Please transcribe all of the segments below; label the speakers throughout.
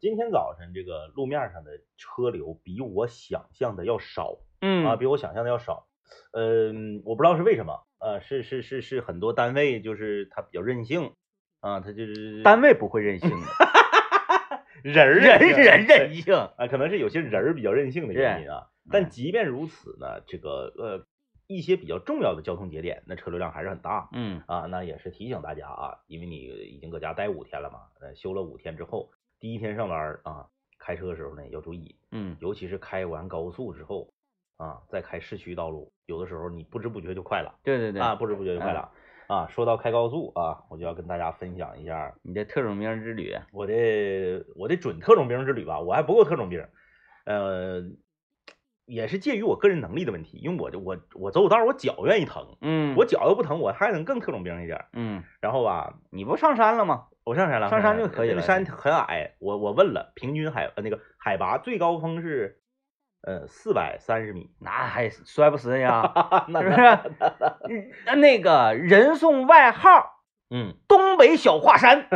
Speaker 1: 今天早晨这个路面上的车流比我想象的要少
Speaker 2: 嗯
Speaker 1: 啊，比我想象的要少。嗯，我不知道是为什么，呃，是是是是很多单位就是他比较任性啊，他就是
Speaker 2: 单位不会任性的，
Speaker 1: 人儿
Speaker 2: 人人任性。
Speaker 1: 啊，可能是有些人儿比较任性的原因啊。
Speaker 2: 嗯
Speaker 1: 但即便如此呢，这个呃一些比较重要的交通节点，那车流量还是很大
Speaker 2: 嗯
Speaker 1: 啊。那也是提醒大家啊，因为你已经搁家待五天了嘛，呃，休了五天之后，第一天上班啊，开车的时候呢要注意，
Speaker 2: 嗯。
Speaker 1: 尤其是开完高速之后啊，再开市区道路，有的时候你不知不觉就快了。
Speaker 2: 对对对
Speaker 1: 啊，不知不觉就快了。啊，说到开高速啊，我就要跟大家分享一下
Speaker 2: 你的特种兵之旅，
Speaker 1: 我的我的准特种兵之旅吧，我还不够特种兵，呃，也是介于我个人能力的问题，因为我就我我走走道儿我脚愿意疼，
Speaker 2: 嗯
Speaker 1: 我脚要不疼，我还能更特种兵一点儿。
Speaker 2: 嗯，
Speaker 1: 然后吧，
Speaker 2: 你不上山了吗？
Speaker 1: 我上山了，
Speaker 2: 上山就可以了
Speaker 1: 那山很矮，我我问了，平均海呃那个海拔最高峰是呃四百三十米，
Speaker 2: 那还摔不死呀？
Speaker 1: 那
Speaker 2: 是不是？嗯那个人送外号
Speaker 1: 嗯，“
Speaker 2: 东北小华山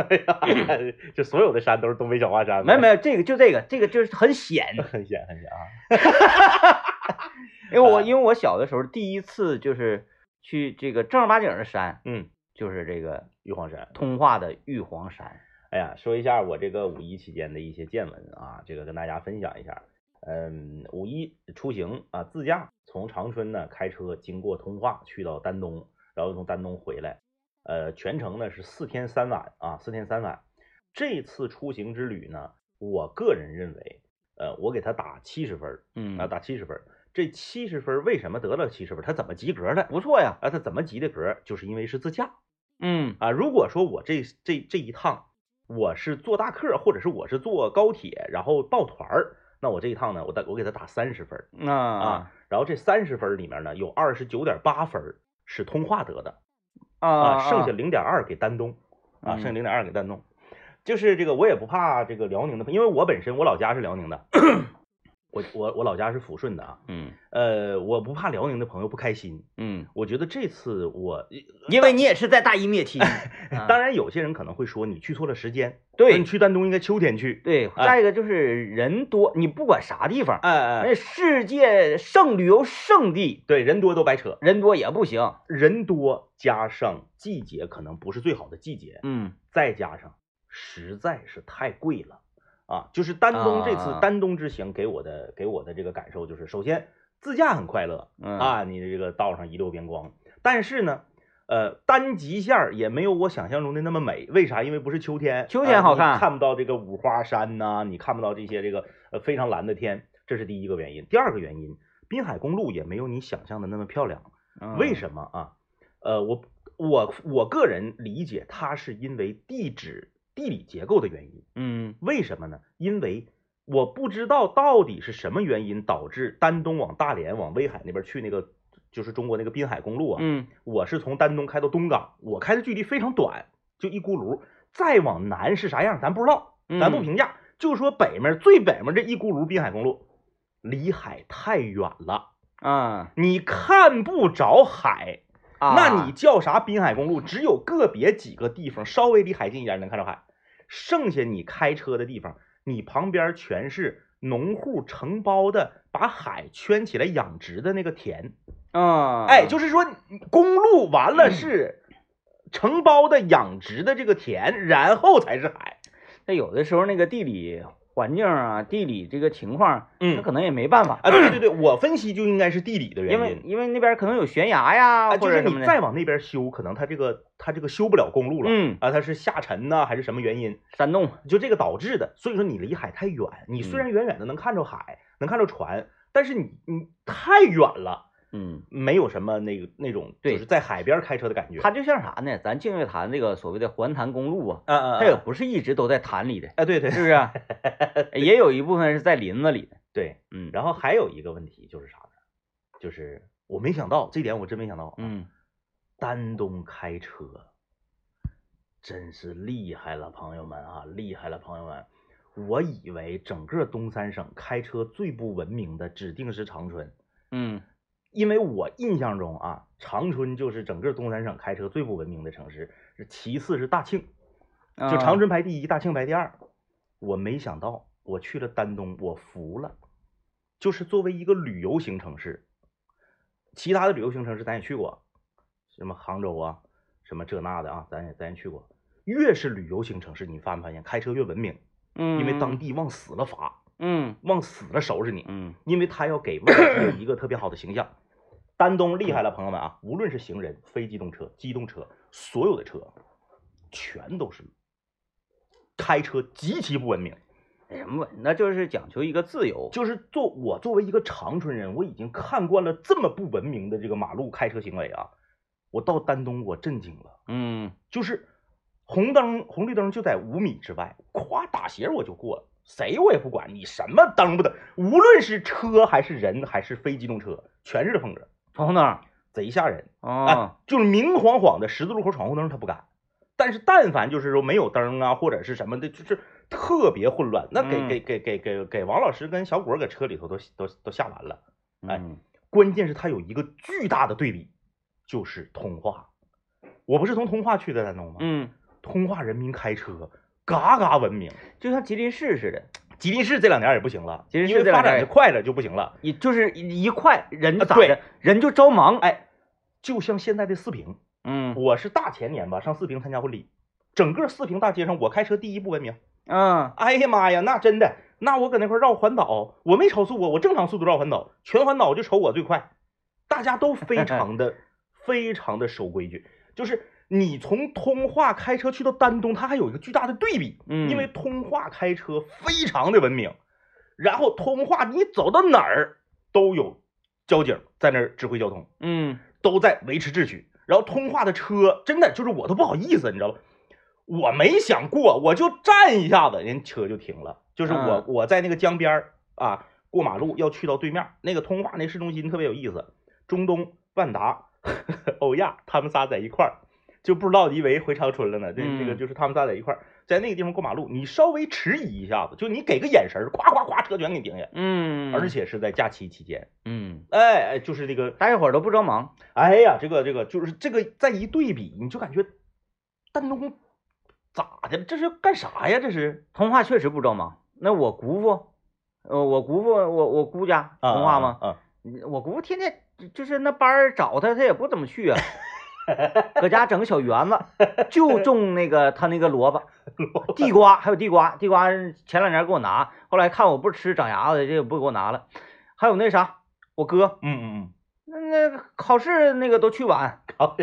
Speaker 1: 就所有的山都是东北小华”，山，
Speaker 2: 没有没有，这个就这个，这个就是很险。
Speaker 1: 很险很险啊，
Speaker 2: 因为我
Speaker 1: 啊
Speaker 2: 因为我小的时候第一次就是去这个正儿八经的山，
Speaker 1: 嗯，
Speaker 2: 就是这个
Speaker 1: 玉皇山。
Speaker 2: 通化的玉皇山。
Speaker 1: 哎呀，说一下我这个五一期间的一些见闻啊，这个跟大家分享一下。嗯，五一出行啊，自驾从长春呢开车经过通化去到丹东，然后从丹东回来，呃，全程呢是四天三晚啊，四天三晚。这次出行之旅呢，我个人认为，呃，我给他打七十分儿
Speaker 2: 嗯
Speaker 1: 啊，打七十分儿。这七十分儿为什么得了七十分儿？他怎么及格的？
Speaker 2: 不错呀。
Speaker 1: 啊，他怎么及的格？就是因为是自驾。
Speaker 2: 嗯
Speaker 1: 啊，如果说我这这这一趟我是坐大客，或者是我是坐高铁，然后抱团儿，那我这一趟呢，我打我给他打三十分儿
Speaker 2: 那
Speaker 1: 啊，然后这三十分儿里面呢，有二十九点八分儿是通话得的
Speaker 2: 啊
Speaker 1: 剩下零点二给丹东啊，
Speaker 2: 嗯。
Speaker 1: 剩下零点二给丹东。就是这个，我也不怕这个辽宁的，因为我本身我老家是辽宁的，我我我老家是抚顺的啊，
Speaker 2: 嗯
Speaker 1: 呃，我不怕辽宁的朋友不开心。
Speaker 2: 嗯，
Speaker 1: 我觉得这次我，
Speaker 2: 因为你也是在大义灭亲。啊
Speaker 1: 当然有些人可能会说你去错了时间，
Speaker 2: 对
Speaker 1: 你去丹东应该秋天去。
Speaker 2: 对，
Speaker 1: 哎
Speaker 2: 再一个就是人多，你不管啥地方，
Speaker 1: 哎哎，
Speaker 2: 那世界圣旅游胜地，
Speaker 1: 对，人多都白扯，
Speaker 2: 人多也不行。
Speaker 1: 人多加上季节可能不是最好的季节，
Speaker 2: 嗯
Speaker 1: 再加上实在是太贵了啊！就是丹东这次
Speaker 2: 啊
Speaker 1: 丹东之行给我的给我的这个感受就是，首先自驾很快乐
Speaker 2: 嗯
Speaker 1: 啊，你的这个道上一溜边光，但是呢。呃，单极线儿也没有我想象中的那么美，为啥？因为不是秋天，
Speaker 2: 秋天好看
Speaker 1: 看不到这个五花山呐、你看不到这些这个呃非常蓝的天，这是第一个原因。第二个原因，滨海公路也没有你想象的那么漂亮。
Speaker 2: 嗯
Speaker 1: 为什么啊？呃，我我我个人理解，它是因为地质地理结构的原因。
Speaker 2: 嗯
Speaker 1: 为什么呢？因为我不知道到底是什么原因导致丹东往大连往威海那边去那个，就是中国那个滨海公路啊。
Speaker 2: 嗯
Speaker 1: 我是从丹东开到东港，我开的距离非常短，就一轱辘。再往南是啥样，咱不知道，咱不
Speaker 2: 嗯
Speaker 1: 评价。就说北面最北面这一轱辘滨海公路，离海太远了，
Speaker 2: 啊
Speaker 1: 你看不着海。
Speaker 2: 啊，
Speaker 1: 那你叫啥滨海公路？只有个别几个地方稍微离海近一点能看着海，剩下你开车的地方，你旁边全是农户承包的，把海圈起来养殖的那个田。
Speaker 2: 啊，
Speaker 1: 哎，就是说公路完
Speaker 2: 嗯
Speaker 1: 了是承包的养殖的这个田，然后才是海。
Speaker 2: 那有的时候那个地理环境啊，地理这个情况，
Speaker 1: 嗯
Speaker 2: 他可能也没办法，
Speaker 1: 啊，对对对，我分析就应该是地理的原因。
Speaker 2: 因为因为那边可能有悬崖呀，
Speaker 1: 啊，
Speaker 2: 或
Speaker 1: 就是
Speaker 2: 者。
Speaker 1: 你再往那边修，可能它这个它这个修不了公路了。
Speaker 2: 嗯，
Speaker 1: 啊，它是下沉呐、还是什么原因？
Speaker 2: 山洞，
Speaker 1: 就这个导致的。所以说你离海太远，你虽然远远的能看着海，能看着船，但是你你太远了，
Speaker 2: 嗯，
Speaker 1: 没有什么那个那种
Speaker 2: 对
Speaker 1: 就是在海边开车的感觉。
Speaker 2: 它就像啥呢？咱净月潭这个所谓的环潭公路啊，
Speaker 1: 啊啊，
Speaker 2: 它也不是一直都在潭里的，
Speaker 1: 啊，对对
Speaker 2: 是不是？也有一部分是在林子里的。
Speaker 1: 对。
Speaker 2: 嗯，
Speaker 1: 然后还有一个问题就是啥呢？就是我没想到这点，我真没想到。，
Speaker 2: 嗯，
Speaker 1: 丹东开车真是厉害了，朋友们啊，厉害了，朋友们。我以为整个东三省开车最不文明的指定是长春，
Speaker 2: 嗯
Speaker 1: 因为我印象中啊，长春就是整个东三省开车最不文明的城市，其次是大庆，就
Speaker 2: 啊
Speaker 1: 长春排第一，大庆排第二。我没想到我去了丹东，我服了。就是作为一个旅游型城市，其他的旅游型城市咱也去过，什么杭州啊，什么这那的啊，咱也咱也去过。越是旅游型城市，你发没发现开车越文明？
Speaker 2: 嗯，
Speaker 1: 因为当地往死了罚，
Speaker 2: 嗯
Speaker 1: 往死了收拾你，
Speaker 2: 嗯
Speaker 1: 因为他要给外地一个特别好的形象。丹东厉害了，朋友们啊，无论是行人、非机动车、机动车，所有的车全都是开车极其不文明。
Speaker 2: 什么？那就是讲求一个自由。
Speaker 1: 就是作我作为一个长春人，我已经看惯了这么不文明的这个马路开车行为啊！我到丹东我震惊了，
Speaker 2: 嗯
Speaker 1: 就是红灯红绿灯就在五米之外，咵打斜我就过了，谁我也不管你什么灯不灯，无论是车还是人还是非机动车，全是这风格，
Speaker 2: 闯红灯。
Speaker 1: 贼吓人。
Speaker 2: 啊
Speaker 1: 哎，就是明晃晃的十字路口闯红灯他不敢，但是但凡就是说没有灯啊或者是什么的，就是特别混乱，那给
Speaker 2: 嗯
Speaker 1: 给给给给给王老师跟小果搁车里头都都都吓完了。哎
Speaker 2: 嗯
Speaker 1: 关键是它有一个巨大的对比，就是通化。我不是从通化去的丹东吗？
Speaker 2: 嗯，
Speaker 1: 通化人民开车嘎嘎文明，
Speaker 2: 就像吉林市似的，
Speaker 1: 吉林市这两年也不行了，
Speaker 2: 吉林市
Speaker 1: 因为发
Speaker 2: 这两年
Speaker 1: 展的快了就不行了。
Speaker 2: 你就是一快人咋的，人就着忙。
Speaker 1: 哎，就像现在的四平，
Speaker 2: 嗯
Speaker 1: 我是大前年吧上四平参加婚礼，整个四平大街上我开车第一不文明。
Speaker 2: 嗯
Speaker 1: 哎呀妈呀，那真的，那我搁那块绕环岛，我没超速啊，我正常速度绕环岛，全环岛就瞅我最快，大家都非常的 非常的守规矩，就是你从通化开车去到丹东，它还有一个巨大的对比，
Speaker 2: 嗯，
Speaker 1: 因为通化开车非常的文明，然后通化你走到哪儿都有交警在那儿指挥交通，
Speaker 2: 嗯
Speaker 1: 都在维持秩序。然后通化的车真的就是我都不好意思，你知道吧？我没想过，我就站一下子，人车就停了。就是我、
Speaker 2: 嗯
Speaker 1: 我在那个江边儿啊，过马路要去到对面那个通化那市中心特别有意思，中东、万达、欧亚他们仨在一块儿，就不知道以为回长春了呢。这这个
Speaker 2: 嗯
Speaker 1: 就是他们仨在一块儿，在那个地方过马路，你稍微迟疑一下子，就你给个眼神儿，咵咵咵，车全给你停下。
Speaker 2: 嗯，
Speaker 1: 而且是在假期期间，
Speaker 2: 嗯，
Speaker 1: 哎哎，就是这个
Speaker 2: 大家伙都不着忙。
Speaker 1: 哎呀，这个这个就是这个再一对比，你就感觉丹东咋的了？这是干啥呀？这是
Speaker 2: 通化确实不着忙。那我姑父，呃，我姑父，我我姑家
Speaker 1: 啊
Speaker 2: 通化吗？
Speaker 1: 啊，
Speaker 2: 我姑父天天就就是那班儿找他，他也不怎么去啊，搁家整个小园子，就 种那个他那个萝卜、地瓜，还有地瓜。地瓜前两年给我拿，后来看我不吃长牙子，这个不给我拿了。还有那啥，我哥
Speaker 1: 嗯嗯
Speaker 2: 嗯那那考试那个都去晚，
Speaker 1: 好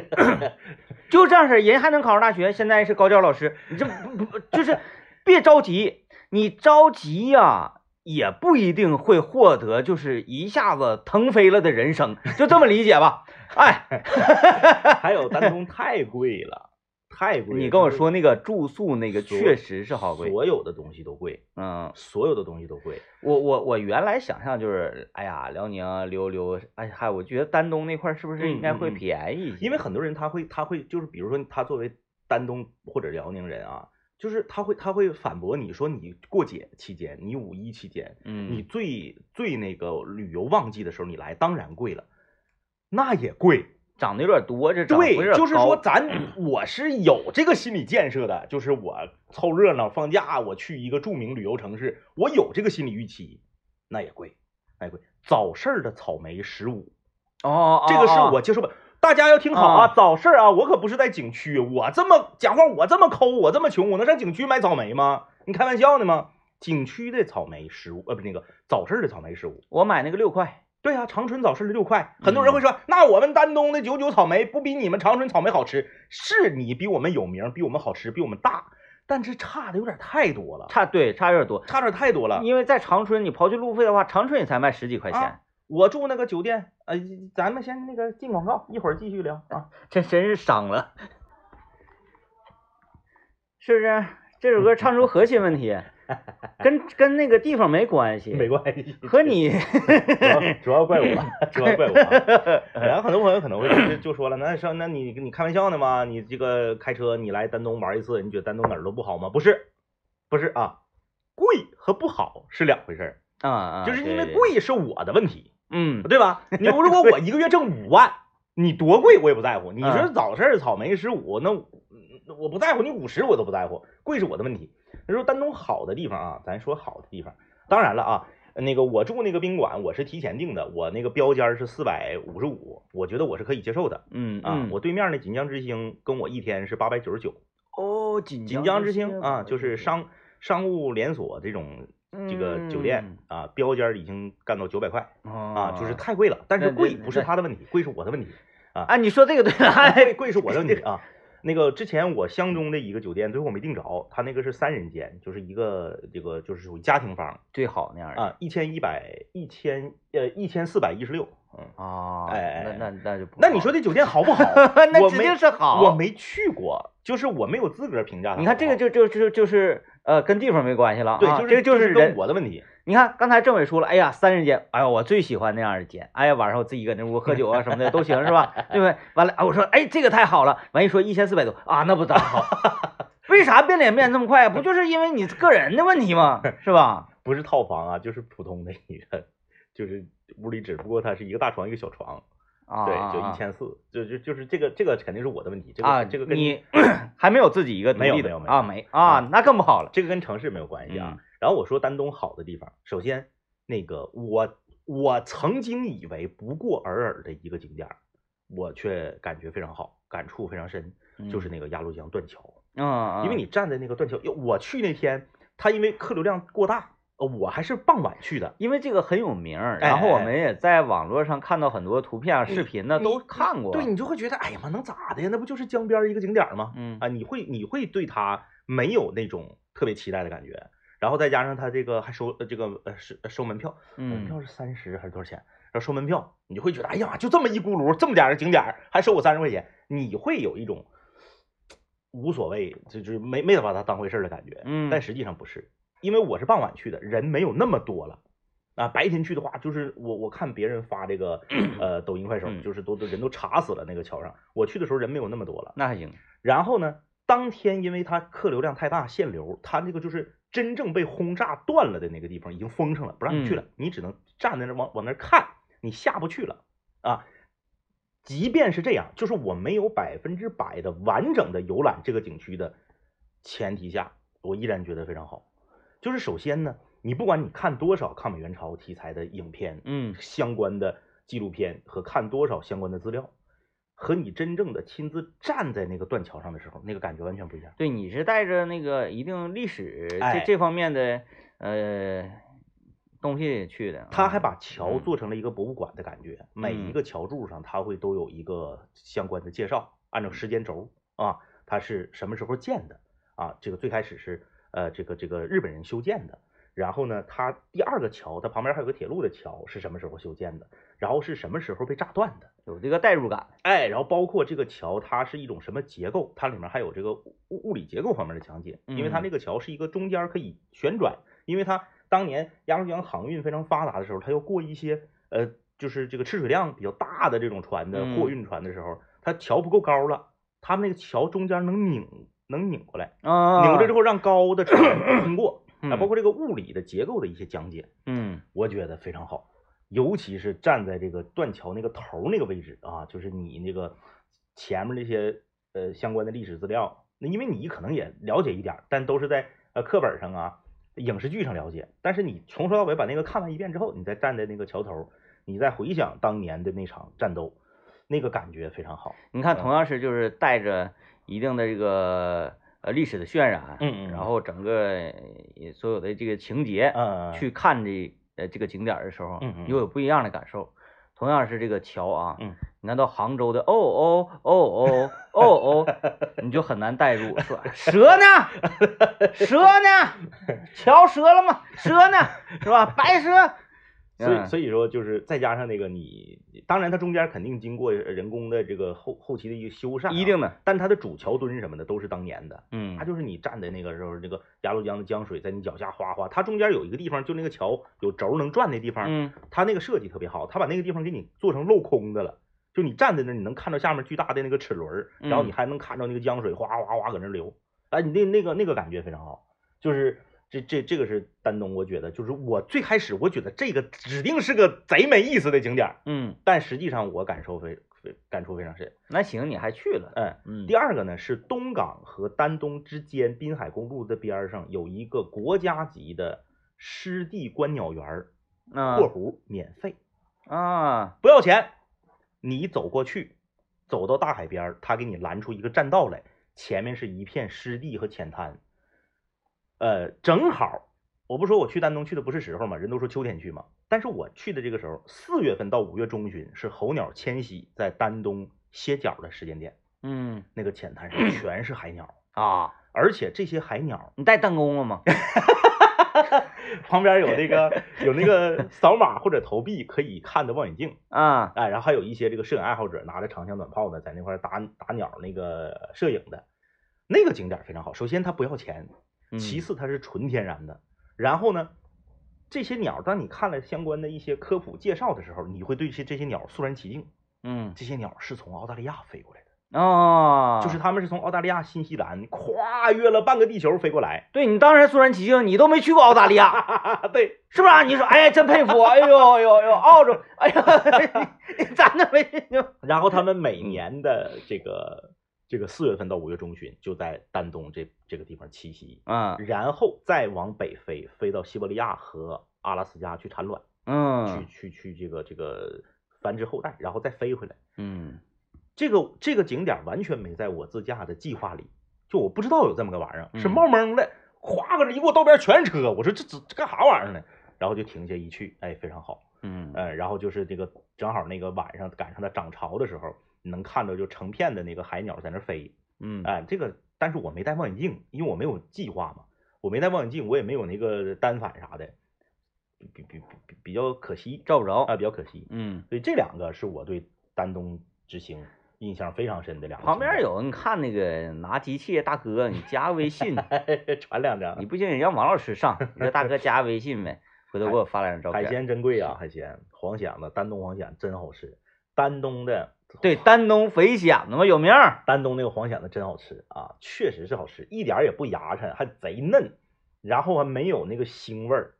Speaker 2: 就这样式，人还能考上大学，现在是高教老师，你这不不就是别着急，你着急呀、也不一定会获得就是一下子腾飞了的人生，就这么理解吧。哎，
Speaker 1: 嗯，还有丹东太贵了，太贵了。
Speaker 2: 你跟我说那个住宿那个确实是好贵，
Speaker 1: 所有的东西都贵，
Speaker 2: 嗯，
Speaker 1: 所有的东西都贵。
Speaker 2: 我我我原来想象就是，哎呀，辽宁溜溜，哎嗨，我觉得丹东那块儿是不是应该会便宜？
Speaker 1: 因为很多人他会他会就是比如说他作为丹东或者辽宁人啊，就是他会他会反驳你说你过节期间，你五一期间，
Speaker 2: 嗯，
Speaker 1: 你最最那个旅游旺季的时候你来，当然贵了，那也贵。
Speaker 2: 涨得有点多，这涨幅
Speaker 1: 对就是说咱我是有这个心理建设的，就是我凑热闹放假，我去一个著名旅游城市，我有这个心理预期，那也贵，那也贵。早市儿的草莓十五，
Speaker 2: 哦哦，
Speaker 1: 这个是
Speaker 2: 哦
Speaker 1: 我接受不。大家要听好啊，
Speaker 2: 啊
Speaker 1: 早市儿啊，我可不是在景区，我这么讲话，我这么抠，我这么穷，我能上景区买草莓吗？你开玩笑呢吗？景区的草莓十五，呃，不是那个早市的草莓十五。
Speaker 2: 我买那个六块，
Speaker 1: 对啊、长春早市的六块，很多人会说，那我们丹东的九九草莓不比你们长春草莓好吃？是你比我们有名，比我们好吃，比我们大，但是差的有点太多了，
Speaker 2: 差对差有点多，
Speaker 1: 差点太多了。
Speaker 2: 因为在长春你刨去路费的话，长春也才卖十几块钱，
Speaker 1: 啊我住那个酒店，呃，咱们先那个进广告，一会儿继续聊啊。
Speaker 2: 这真是伤了，是不是？这首歌唱出核心问题，跟跟那个地方没关系，
Speaker 1: 没关系，
Speaker 2: 和你
Speaker 1: 主要主要怪我，主要怪我啊。然后很多朋友可能会就就说了，那上那你你开玩笑呢吗？你这个开车你来丹东玩一次，你觉得丹东哪儿都不好吗？不是，不是啊，贵和不好是两回事儿，
Speaker 2: 啊啊，
Speaker 1: 就是因为贵是我的问题，
Speaker 2: 嗯
Speaker 1: 对吧？你如果我一个月挣五万，你多贵我也不在乎。你说
Speaker 2: 嗯
Speaker 1: 早市儿草莓十五，那我我不在乎，你五十我都不在乎，贵是我的问题。他说丹东好的地方啊，咱说好的地方，当然了啊，那个我住那个宾馆，我是提前订的，我那个标间是四百五十五，我觉得我是可以接受的
Speaker 2: 嗯
Speaker 1: 啊。
Speaker 2: 嗯
Speaker 1: 我对面那锦江之星跟我一天是八百九十九，
Speaker 2: 哦，锦
Speaker 1: 锦江之
Speaker 2: 星
Speaker 1: 星啊，就是商商务连锁这种这个酒店啊，标间已经干到九百块
Speaker 2: 啊
Speaker 1: 啊，就是太贵了。但是贵不是他的问题，贵是我的问题。
Speaker 2: 啊，你说这个对了，
Speaker 1: 贵 贵是我的问题啊。那个之前我相中的一个酒店，最后我没订着，他那个是三人间，就是一个这个就是属于家庭房
Speaker 2: 最好那样的
Speaker 1: 啊，一千一百一千呃一千四百一十六，嗯，
Speaker 2: 啊，
Speaker 1: 哎哎
Speaker 2: 那那那就不
Speaker 1: 那你说这酒店好不好？
Speaker 2: 那指
Speaker 1: 我没
Speaker 2: 定是好，
Speaker 1: 我没去过，就是我没有资格评价。
Speaker 2: 你看这个就就就就是呃跟地方没关系了啊，
Speaker 1: 对，就是
Speaker 2: 这个
Speaker 1: 就是跟
Speaker 2: 人。
Speaker 1: 我的问题。
Speaker 2: 你看刚才政委说了，哎呀三人间，哎呀我最喜欢那样的间，哎呀晚上我自己搁那屋喝酒啊什么的都行是吧？对不对？完了啊我说哎这个太好了，完一说一千四百多啊那不咋好，为啥变脸变这么快？不就是因为你个人的问题吗？是吧？
Speaker 1: 不是套房啊，就是普通的一个，就是屋里只不过它是一个大床一个小床，
Speaker 2: 啊，
Speaker 1: 对，就
Speaker 2: 啊
Speaker 1: 一千四，就就就是这个这个肯定是我的问题，这个、
Speaker 2: 啊，
Speaker 1: 这个跟
Speaker 2: 你 还没有自己一个独
Speaker 1: 没有
Speaker 2: 立的
Speaker 1: 没有没有
Speaker 2: 啊没啊那更不好了。
Speaker 1: 这个跟城市没有关系啊。
Speaker 2: 嗯
Speaker 1: 然后我说丹东好的地方，首先那个我我曾经以为不过尔尔的一个景点儿，我却感觉非常好，感触非常深，就是那个鸭绿江断桥，
Speaker 2: 嗯，嗯
Speaker 1: 因为你站在那个断桥，哟我去那天，它因为客流量过大，呃我还是傍晚去的。
Speaker 2: 因为这个很有名然后我
Speaker 1: 哎
Speaker 2: 们也在网络上看到很多图片啊、
Speaker 1: 你
Speaker 2: 视频呢，都看过。
Speaker 1: 对你就会觉得，哎呀妈，能咋的呀？那不就是江边儿一个景点儿吗？
Speaker 2: 嗯
Speaker 1: 啊，你会你会对它没有那种特别期待的感觉，然后再加上他这个还收呃这个呃收收门票，门
Speaker 2: 嗯
Speaker 1: 票是三十还是多少钱？然后收门票，你就会觉得，哎呀，就这么一咕噜，这么点儿景点儿还收我三十块钱，你会有一种无所谓，就就是没没有把它当回事儿的感觉。
Speaker 2: 嗯
Speaker 1: 但实际上不是，因为我是傍晚去的，人没有那么多了。啊，白天去的话，就是我我看别人发这个呃抖音快手，
Speaker 2: 嗯
Speaker 1: 就是都都人都查死了那个桥上。我去的时候人没有那么多了。
Speaker 2: 那还行。
Speaker 1: 然后呢，当天因为它客流量太大，限流，它那个就是真正被轰炸断了的那个地方已经封上了，不让你去了，你只能站在那儿往往那儿看，你下不去了啊。即便是这样，就是我没有百分之百的完整的游览这个景区的前提下，我依然觉得非常好。就是首先呢，你不管你看多少抗美援朝题材的影片，
Speaker 2: 嗯
Speaker 1: 相关的纪录片和看多少相关的资料，和你真正的亲自站在那个断桥上的时候，那个感觉完全不一样。
Speaker 2: 对，你是带着那个一定历史这
Speaker 1: 哎
Speaker 2: 这方面的呃东西去的。
Speaker 1: 他还把
Speaker 2: 嗯
Speaker 1: 桥做成了一个博物馆的感觉，每一个桥柱上他会都有一个相关的介绍，按照时间轴啊，它是什么时候建的啊？这个最开始是呃这个这个日本人修建的，然后呢，它第二个桥，它旁边还有个铁路的桥是什么时候修建的，然后是什么时候被炸断的？
Speaker 2: 有这个代入感。
Speaker 1: 哎，然后包括这个桥它是一种什么结构，它里面还有这个物物理结构方面的讲解，因为它
Speaker 2: 嗯。
Speaker 1: 那个桥是一个中间可以旋转，因为它当年鸭绿江航运非常发达的时候，它要过一些呃就是这个吃水量比较大的这种船的货
Speaker 2: 嗯
Speaker 1: 运船的时候，它桥不够高了，他们那个桥中间能拧能拧过来，
Speaker 2: 啊，
Speaker 1: 拧过来之后让高的船 通过，啊，
Speaker 2: 嗯。
Speaker 1: 包括这个物理的结构的一些讲解，
Speaker 2: 嗯。
Speaker 1: 我觉得非常好，尤其是站在这个断桥那个头儿那个位置啊，就是你那个前面那些呃相关的历史资料，那因为你可能也了解一点儿，但都是在呃课本上啊、影视剧上了解，但是你从头到尾把那个看完一遍之后，你再站在那个桥头儿，你再回想当年的那场战斗，那个感觉非常好。
Speaker 2: 你看，
Speaker 1: 嗯
Speaker 2: 同样是就是带着一定的这个呃历史的渲染，
Speaker 1: 嗯嗯
Speaker 2: 然后整个呃所有的这个情节，
Speaker 1: 嗯，
Speaker 2: 去看这呃这个景点的时候，
Speaker 1: 嗯嗯
Speaker 2: 又有不一样的感受。同样是这个桥啊，
Speaker 1: 嗯，
Speaker 2: 你看到杭州的哦哦哦哦哦哦，你就很难代入，说蛇呢？蛇呢？桥折了吗？蛇呢？是吧？白蛇。
Speaker 1: 所以
Speaker 2: 嗯。
Speaker 1: 所以说就是再加上那个你，当然它中间肯定经过人工的这个后后期的一个修缮、啊
Speaker 2: 一，定的，
Speaker 1: 但它的主桥墩什么的都是当年的。
Speaker 2: 嗯。
Speaker 1: 它就是你站在那个时候，这个鸭绿江的江水在你脚下哗哗，它中间有一个地方，就那个桥有轴能转的地方，
Speaker 2: 嗯。
Speaker 1: 它那个设计特别好，它把那个地方给你做成镂空的了，就你站在那儿，你能看到下面巨大的那个齿轮儿，然后你
Speaker 2: 嗯
Speaker 1: 还能看到那个江水哗哗哗搁那流，哎，你那那个那个感觉非常好，就是这这这个是丹东，我觉得就是我最开始我觉得这个指定是个贼没意思的景点儿，
Speaker 2: 嗯
Speaker 1: 但实际上我感受非感触非常深。
Speaker 2: 那行，你还去了？
Speaker 1: 嗯，
Speaker 2: 嗯，
Speaker 1: 第二个呢是东港和丹东之间滨海公路的边儿上有一个国家级的湿地观鸟园儿，
Speaker 2: 啊
Speaker 1: 过湖免费，
Speaker 2: 啊，
Speaker 1: 不要钱。你走过去，走到大海边儿，他给你拦出一个栈道来，前面是一片湿地和浅滩。呃，正好，我不说我去丹东去的不是时候嘛，人都说秋天去嘛，但是我去的这个时候，四月份到五月中旬是候鸟迁徙在丹东歇脚的时间点，
Speaker 2: 嗯
Speaker 1: 那个浅滩上全是海鸟，
Speaker 2: 啊，
Speaker 1: 而且这些海鸟
Speaker 2: 你带弹弓了吗？
Speaker 1: 旁边有那个有那个扫码或者投币可以看的望远镜，
Speaker 2: 啊，
Speaker 1: 哎，然后还有一些这个摄影爱好者拿着长枪短炮的在那块打打鸟那个摄影的，那个景点非常好。首先它不要钱，
Speaker 2: 嗯
Speaker 1: 其次它是纯天然的，然后呢，这些鸟当你看了相关的一些科普介绍的时候，你会对这些这些鸟肃然起敬。
Speaker 2: 嗯
Speaker 1: 这些鸟是从澳大利亚飞过来的，
Speaker 2: 哦，
Speaker 1: 就是他们是从澳大利亚、新西兰跨越了半个地球飞过来。
Speaker 2: 对你当然肃然起敬，你都没去过澳大利亚，
Speaker 1: 对，
Speaker 2: 是不是啊？你说，哎，真佩服，哎呦哎呦哎呦，澳洲，哎呀，咱都没
Speaker 1: 然后他们每年的这个这个四月份到五月中旬就在丹东这这个地方栖息，
Speaker 2: 嗯。
Speaker 1: 然后再往北飞，飞到西伯利亚和阿拉斯加去产卵，
Speaker 2: 嗯。
Speaker 1: 去去去这个这个繁殖后代，然后再飞回来。
Speaker 2: 嗯。
Speaker 1: 这个这个景点完全没在我自驾的计划里，就我不知道有这么个玩意儿，是
Speaker 2: 嗯。
Speaker 1: 冒蒙的，哗个一过道边全是车，我说这这这干啥玩意儿呢？然后就停下一去，哎，非常好，
Speaker 2: 嗯。
Speaker 1: 呃，然后就是这个正好那个晚上赶上它涨潮的时候，你能看到就成片的那个海鸟在那飞，
Speaker 2: 嗯
Speaker 1: 哎，这个但是我没戴望远镜，因为我没有计划嘛，我没戴望远镜，我也没有那个单反啥的，比比比比比较可惜
Speaker 2: 照不着
Speaker 1: 啊，比较可惜。
Speaker 2: 嗯，
Speaker 1: 所以这两个是我对丹东之行印象非常深的两个。
Speaker 2: 旁边有你看那个拿机器大哥，你加个微信，
Speaker 1: 传两张
Speaker 2: 你，不行你让王老师上，你说大哥加微信呗，回头给我发两张照片。
Speaker 1: 海鲜真贵啊，海鲜黄蚬子，丹东黄蚬真好吃，丹东的
Speaker 2: 对，丹东肥蚬子嘛有名儿，
Speaker 1: 丹东那个黄蚬子真好吃啊，确实是好吃，一点儿也不牙碜，还贼嫩，然后还没有那个腥味儿，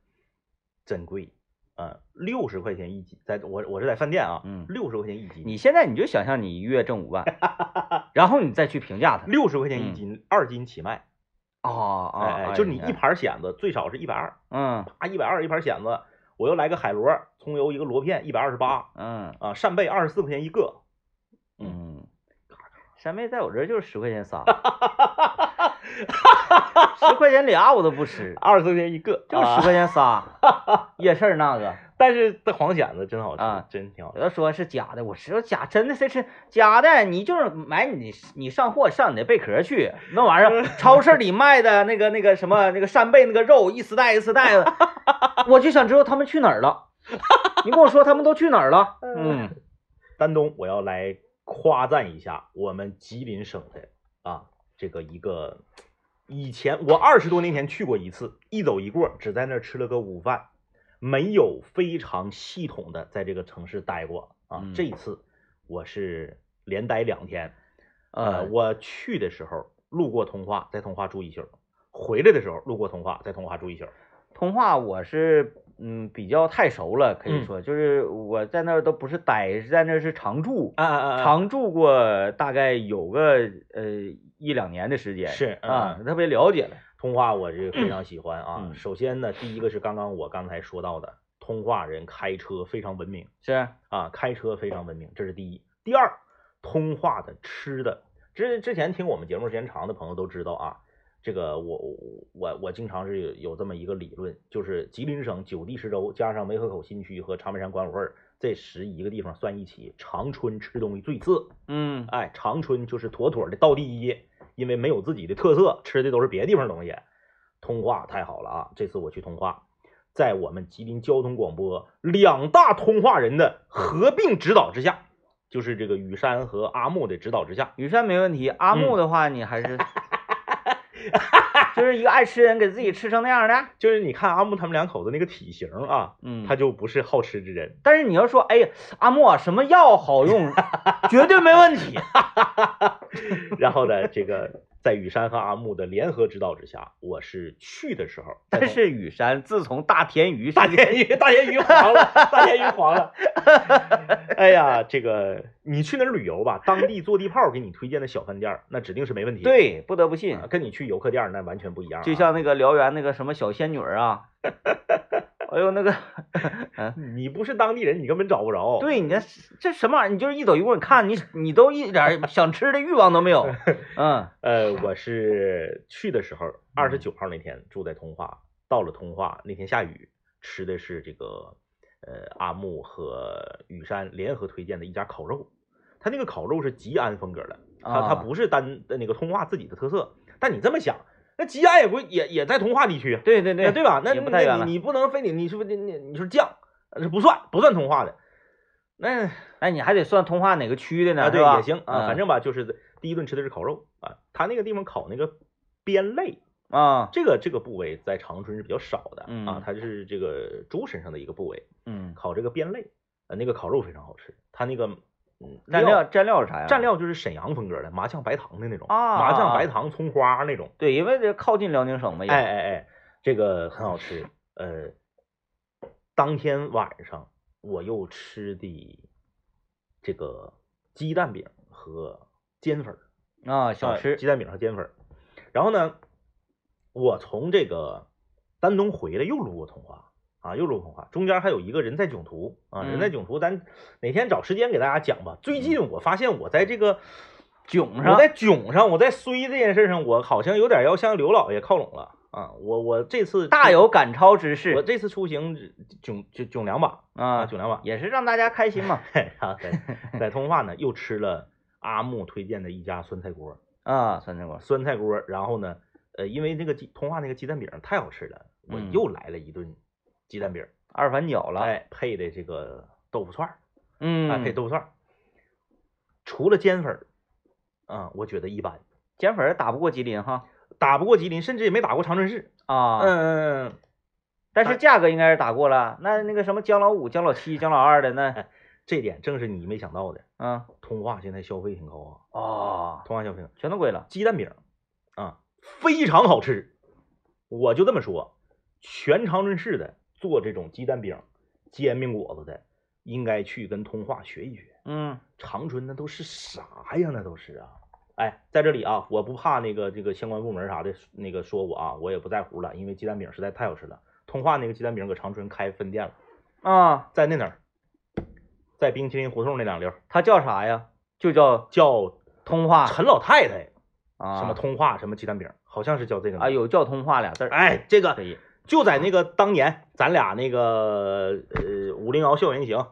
Speaker 1: 真贵啊，六十块钱一斤，在我我是在饭店啊，
Speaker 2: 嗯
Speaker 1: 六十块钱一斤，
Speaker 2: 你现在你就想象你一月挣五万，然后你再去评价它。
Speaker 1: 六十块钱一
Speaker 2: 嗯
Speaker 1: 斤，二斤起卖，
Speaker 2: 哦哦，
Speaker 1: 哎哎，就你一盘蚬子最少是一百二，
Speaker 2: 嗯
Speaker 1: 啪一百二一盘蚬子，我又来个海螺，葱油一个螺片一百二十八
Speaker 2: 嗯
Speaker 1: 啊，扇贝二十四块钱一个，
Speaker 2: 嗯，扇贝在我这儿就是十块钱仨，十块钱俩我都不吃，
Speaker 1: 二十四块钱一个，啊
Speaker 2: 就十块钱仨，夜市那个。
Speaker 1: 但是这黄蚬子真好吃，
Speaker 2: 啊
Speaker 1: 真挺好吃。
Speaker 2: 有的说是假的，我说假，真的谁吃假的？你就是买你你上货上你的贝壳去，那玩意儿 超市里卖的那个那个什么那个扇贝那个肉一丝带一丝带的，我就想知道他们去哪儿了。你跟我说他们都去哪儿了？嗯
Speaker 1: 丹东，我要来夸赞一下我们吉林省的啊，这个一个以前我二十多年前去过一次，一走一过，只在那儿吃了个午饭，没有非常系统的在这个城市待过啊。
Speaker 2: 嗯
Speaker 1: 这一次我是连待两天，呃，
Speaker 2: 呃，
Speaker 1: 我去的时候路过通化，在通化住一宿，回来的时候路过通化，在通化住一宿。
Speaker 2: 通化我是嗯比较太熟了，可以
Speaker 1: 嗯
Speaker 2: 说就是我在那儿都不是待，是在那儿是常住，
Speaker 1: 啊啊
Speaker 2: 常住过大概有个呃一两年的时间，
Speaker 1: 是嗯
Speaker 2: 啊，特别了解了。
Speaker 1: 通化我是非常 喜欢啊。
Speaker 2: 嗯
Speaker 1: 首先呢，第一个是刚刚我刚才说到的，通化人开车非常文明
Speaker 2: 是，
Speaker 1: 啊，开车非常文明，这是第一。第二，通化的吃的，之之前听我们节目时间长的朋友都知道啊，这个我我我我经常是有有这么一个理论，就是吉林省九地十州加上梅河口新区和长白山管委会这十一个地方算一起，长春吃东西最次，
Speaker 2: 嗯
Speaker 1: 哎，长春就是妥妥的倒第一，因为没有自己的特色，吃的都是别地方东西。通化太好了啊！这次我去通化，在我们吉林交通广播两大通化人的合并指导之下，就是这个雨山和阿木的指导之下，
Speaker 2: 雨山没问题，阿
Speaker 1: 嗯
Speaker 2: 木的话你还是，就是一个爱吃人给自己吃成那样的，
Speaker 1: 就是你看阿木他们两口子那个体型啊，
Speaker 2: 嗯，
Speaker 1: 他就不是好吃之人。
Speaker 2: 但是你要说，哎呀，阿木啊，什么药好用，绝对没问题。
Speaker 1: 然后呢，这个在雨山和阿木的联合指导之下，我是去的时候，
Speaker 2: 但是雨山自从大田鱼
Speaker 1: 大田鱼，大田鱼黄了，大田鱼黄了。哎呀，这个你去那儿旅游吧，当地坐地炮给你推荐的小饭店儿，那指定是没问题。
Speaker 2: 对，不得不信
Speaker 1: 啊，，跟你去游客店儿那完全不一样啊。
Speaker 2: 就像那个辽源那个什么小仙女儿啊，哎呦那个，
Speaker 1: 你不是当地人，你根本找不着。
Speaker 2: 对，你看这什么玩意儿？你就是一走一过，你看你你都一点想吃的欲望都没有。嗯
Speaker 1: 呃，我是去的时候，二十九号那天住在通化，到了通化那天下雨，吃的是这个呃阿木和雨山联合推荐的一家烤肉，他那个烤肉是吉安风格的，它它
Speaker 2: 啊
Speaker 1: 不是单呃那个通化自己的特色。但你这么想，那吉安也不也也在通化地区啊，
Speaker 2: 对对对
Speaker 1: 对吧？那那你你不能非得你是不是你你你说酱，呃不算不算通化的，那
Speaker 2: 哎，你还得算通化哪个区的呢？
Speaker 1: 啊，对也行啊，
Speaker 2: 嗯
Speaker 1: 反正吧，就是第一顿吃的是烤肉啊，他那个地方烤那个边肋，
Speaker 2: 啊，
Speaker 1: 这个这个部位在长春是比较少的啊
Speaker 2: 嗯，
Speaker 1: 它是这个猪身上的一个部位，
Speaker 2: 嗯，
Speaker 1: 烤这个边肋，呃，那个烤肉非常好吃，它那个嗯
Speaker 2: 蘸料蘸料是啥呀？
Speaker 1: 蘸料就是沈阳风格的麻酱白糖的那种，
Speaker 2: 啊
Speaker 1: 麻酱
Speaker 2: 啊
Speaker 1: 白糖葱花那种，
Speaker 2: 对，因为这靠近辽宁省嘛，也
Speaker 1: 哎哎哎，这个很好吃，呃，当天晚上我又吃的这个鸡蛋饼和煎粉。
Speaker 2: 啊，小
Speaker 1: 啊
Speaker 2: 吃
Speaker 1: 鸡蛋饼和煎粉。然后呢，我从这个丹东回来又路过通化啊，又路过通化，中间还有一个人在囧途啊，人在
Speaker 2: 嗯
Speaker 1: 囧途，咱哪天找时间给大家讲吧。最近我发现我在这个
Speaker 2: 囧上
Speaker 1: 我在囧上，我在衰这件事上，我好像有点要向刘老爷靠拢了啊。我我这次
Speaker 2: 大有赶超之势我
Speaker 1: 这次出行囧囧囧两把啊，
Speaker 2: 啊，
Speaker 1: 囧两把。
Speaker 2: 也是让大家开心嘛。
Speaker 1: 然后在 在通化呢，又吃了阿木推荐的一家酸菜锅。
Speaker 2: 啊，酸菜锅，
Speaker 1: 酸菜锅，然后呢，呃，因为那个鸡通化那个鸡蛋饼太好吃了，我
Speaker 2: 嗯
Speaker 1: 又来了一顿鸡蛋饼，
Speaker 2: 二反饺了，
Speaker 1: 哎，配的这个豆腐串儿，
Speaker 2: 嗯，
Speaker 1: 哎，配豆腐串儿。除了煎粉儿，啊、我觉得一般，
Speaker 2: 煎粉儿打不过吉林哈
Speaker 1: 打不过吉林，甚至也没打过长春市。
Speaker 2: 啊，
Speaker 1: 嗯嗯嗯，
Speaker 2: 但是价格应该是打过了。那那个什么姜老五、姜老七、姜老二的那，
Speaker 1: 这点正是你没想到的。
Speaker 2: 嗯，
Speaker 1: 通化现在消费挺高啊，
Speaker 2: 啊，
Speaker 1: 通化消费高
Speaker 2: 全都贵了。
Speaker 1: 鸡蛋饼啊，非常好吃。我就这么说，全长春市的做这种鸡蛋饼、煎饼果子的，应该去跟通化学一学。
Speaker 2: 嗯
Speaker 1: 长春那都是啥呀？那都是啊！哎，在这里啊，我不怕那个这个相关部门啥的那个说我啊，我也不在乎了，因为鸡蛋饼实在太好吃了。通化那个鸡蛋饼搁长春开分店了，
Speaker 2: 啊，
Speaker 1: 在那哪儿，在冰淇淋胡同那两溜儿，
Speaker 2: 它叫啥呀？就叫
Speaker 1: 叫
Speaker 2: 通化
Speaker 1: 陈老太太
Speaker 2: 啊，
Speaker 1: 什么通化什么鸡蛋饼，好像是叫这个名
Speaker 2: 啊？有叫通化俩字儿，
Speaker 1: 哎，这个
Speaker 2: 可以。
Speaker 1: 就在那个当年咱俩那个呃五零幺校园行，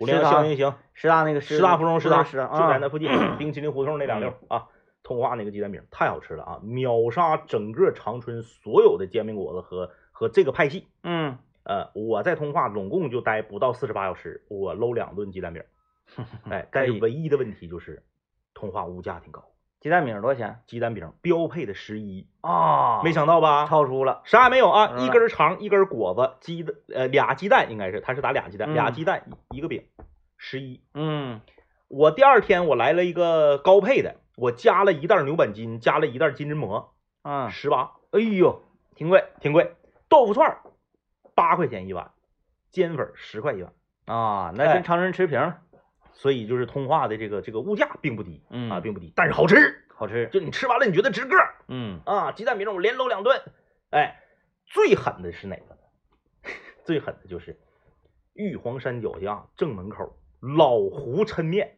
Speaker 1: 五零幺校园行，
Speaker 2: 师大那个
Speaker 1: 师大附中师大
Speaker 2: 师大
Speaker 1: 就在那
Speaker 2: 啊
Speaker 1: 附近，冰淇淋胡同那两溜啊。通化那个鸡蛋饼太好吃了啊，秒杀整个长春所有的煎饼果子和和这个派系。
Speaker 2: 嗯，
Speaker 1: 呃，我在通化总共就待不到四十八小时，我搂两顿鸡蛋饼。哎，但是唯一的问题就是通化物价挺高，
Speaker 2: 鸡蛋饼多少钱
Speaker 1: 鸡蛋饼标配的十一，
Speaker 2: 啊？
Speaker 1: 没想到吧？
Speaker 2: 超出了
Speaker 1: 啥也没有啊，
Speaker 2: 嗯
Speaker 1: 一根肠，一根果子，鸡的呃俩鸡蛋应该是，他是打俩鸡蛋，
Speaker 2: 嗯
Speaker 1: 俩鸡蛋一一个饼，十一。
Speaker 2: 嗯
Speaker 1: 我第二天我来了一个高配的，我加了一袋牛板筋，加了一袋金针蘑，
Speaker 2: 啊，
Speaker 1: 十八，
Speaker 2: 哎呦，挺贵
Speaker 1: 挺贵。豆腐串儿八块钱一碗，煎粉十块一碗，
Speaker 2: 啊，那
Speaker 1: 哎
Speaker 2: 跟长春持平了。
Speaker 1: 所以就是通化的这个这个物价并不低
Speaker 2: 嗯
Speaker 1: 啊，并不低，但是好吃，
Speaker 2: 好吃。
Speaker 1: 就你吃完了你觉得值个
Speaker 2: 嗯
Speaker 1: 啊。鸡蛋饼我连搂两顿，哎，最狠的是哪个呢？最狠的就是玉皇山脚下正门口老胡抻面。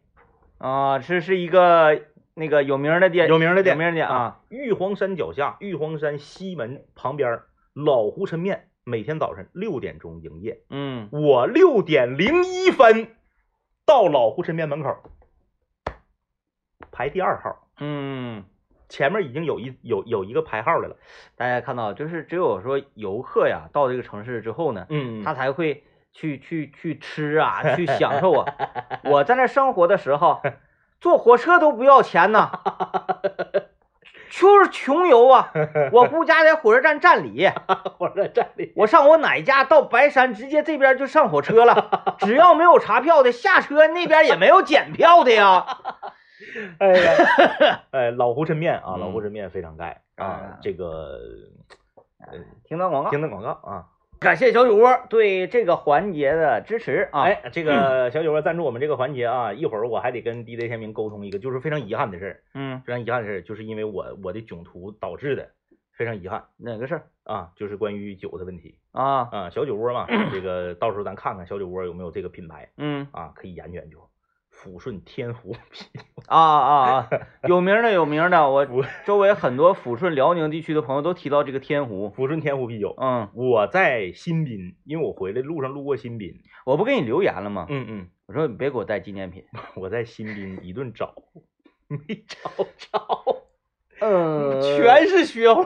Speaker 2: 啊，这是一个那个有名的店，
Speaker 1: 有名的店，
Speaker 2: 有名的店啊。
Speaker 1: 玉皇山脚下，玉皇山西门旁边老胡抻面，每天早晨六点钟营业。
Speaker 2: 嗯
Speaker 1: 我六点零一分到老胡身边门口，排第二号，
Speaker 2: 嗯，
Speaker 1: 前面已经有一有有一个排号的了。
Speaker 2: 大家看到，就是只有说游客呀到这个城市之后呢，
Speaker 1: 嗯
Speaker 2: 他才会去去去吃啊，去享受啊。我在那生活的时候，坐火车都不要钱呐，就是穷游啊。我姑家在火车站站里，
Speaker 1: 火车站里，
Speaker 2: 我上我奶家到白山，直接这边就上火车了。只要没有查票的，下车那边也没有检票的呀。
Speaker 1: 哎呀，哎，老胡抻面啊，
Speaker 2: 嗯
Speaker 1: 老胡抻面非常盖啊
Speaker 2: 啊，
Speaker 1: 这个
Speaker 2: 听到广告，
Speaker 1: 听到广告啊。
Speaker 2: 感谢小酒窝对这个环节的支持啊！
Speaker 1: 哎，这个小酒窝赞助我们这个环节啊，一会儿我还得跟 DJ 天明沟通一个，就是非常遗憾的事儿，
Speaker 2: 嗯，
Speaker 1: 非常遗憾的事儿，就是因为我我的囧途导致的，非常遗憾
Speaker 2: 哪个事儿
Speaker 1: 啊，就是关于酒的问题
Speaker 2: 啊？
Speaker 1: 啊。小酒窝嘛，这个到时候咱看看小酒窝有没有这个品牌
Speaker 2: 嗯
Speaker 1: 啊，可以研究研究。抚顺天湖啤酒，
Speaker 2: 啊啊啊！有名的有名的，我
Speaker 1: 抚
Speaker 2: 周围很多抚顺、辽宁地区的朋友都提到这个天湖。
Speaker 1: 抚顺天湖啤酒。
Speaker 2: 嗯，
Speaker 1: 我在新宾，因为我回来路上路过新宾，
Speaker 2: 我不给你留言了吗？
Speaker 1: 嗯嗯，
Speaker 2: 我说你别给我带纪念品。
Speaker 1: 我在新宾一顿找，没找着，
Speaker 2: 嗯
Speaker 1: 全是雪花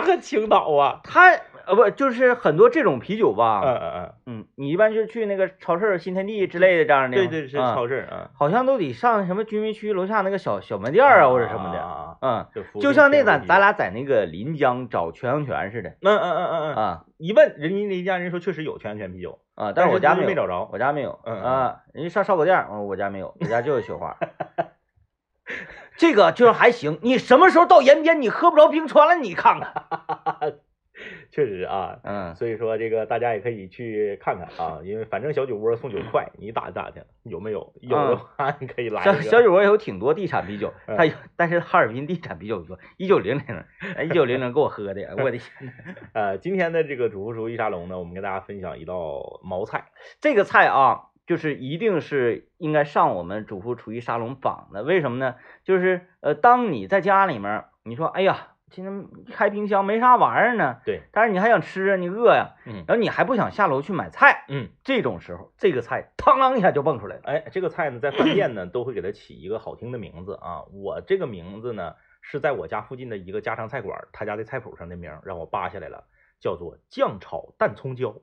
Speaker 1: 和青岛啊。
Speaker 2: 它呃不就是很多这种啤酒吧？
Speaker 1: 嗯嗯嗯，
Speaker 2: 嗯，你一般就去那个超市、新天地之类的这样的
Speaker 1: 对对是
Speaker 2: 啊
Speaker 1: 超市啊，
Speaker 2: 好像都得上什么居民区楼下那个小小门店啊，或者什么的。
Speaker 1: 啊，
Speaker 2: 嗯，
Speaker 1: 就
Speaker 2: 像那咱咱俩在那个临江找全阳泉似的
Speaker 1: 嗯嗯嗯嗯嗯，
Speaker 2: 啊
Speaker 1: 一问人家那家人说确实有全阳泉啤酒，
Speaker 2: 啊，
Speaker 1: 但
Speaker 2: 是我家没
Speaker 1: 找着。
Speaker 2: 我家没有。
Speaker 1: 嗯嗯
Speaker 2: 啊，人家上烧烤店儿，我我家没有，我家就有雪花。这个就是还行，你什么时候到延边你喝不着冰川了？你看看，
Speaker 1: 确实啊，
Speaker 2: 嗯，
Speaker 1: 所以说这个大家也可以去看看啊，因为反正小酒窝送酒快，你打打听？有没有？有的话你可以来
Speaker 2: 小。小酒窝有挺多地产啤酒，
Speaker 1: 嗯
Speaker 2: 它有，但是哈尔滨地产啤酒多，一九零零，一九零零给我喝的，我的天，
Speaker 1: 呃，今天的这个主妇厨艺沙龙呢，我们跟大家分享一道毛菜。
Speaker 2: 这个菜啊，就是一定是应该上我们主妇厨艺沙龙榜的。为什么呢？就是呃，当你在家里面，你说，哎呀，今天开冰箱没啥玩意儿呢，
Speaker 1: 对，
Speaker 2: 但是你还想吃啊，你饿呀，
Speaker 1: 嗯
Speaker 2: 然后你还不想下楼去买菜，
Speaker 1: 嗯，
Speaker 2: 这种时候，这个菜嘡啷一下就蹦出来了。
Speaker 1: 哎，这个菜呢，在饭店呢都会给它起一个好听的名字啊。我这个名字呢是在我家附近的一个家常菜馆，他家的菜谱上的名让我扒下来了，叫做酱炒蛋葱椒。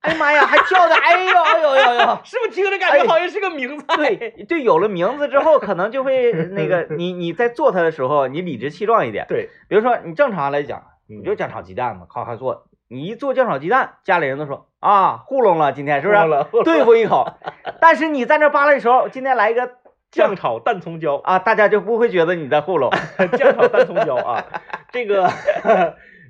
Speaker 2: 哎呀妈呀，还叫的，哎呦哎呦哎呦哎呦！
Speaker 1: 是不是听着感
Speaker 2: 哎
Speaker 1: 觉好像是个名菜？
Speaker 2: 对对，有了名字之后，可能就会 那个你你在做它的时候，你理直气壮一点。
Speaker 1: 对，
Speaker 2: 比如说你正常来讲，
Speaker 1: 你
Speaker 2: 你就酱炒鸡蛋嘛，咔咔做。你一做酱炒鸡蛋，家里人都说啊糊弄了，今天是不是？
Speaker 1: 了
Speaker 2: 对付一口。但是你在那扒拉的时候，今天来一个
Speaker 1: 酱炒蛋葱椒，
Speaker 2: 啊，大家就不会觉得你在糊弄。
Speaker 1: 酱炒蛋葱椒啊，这个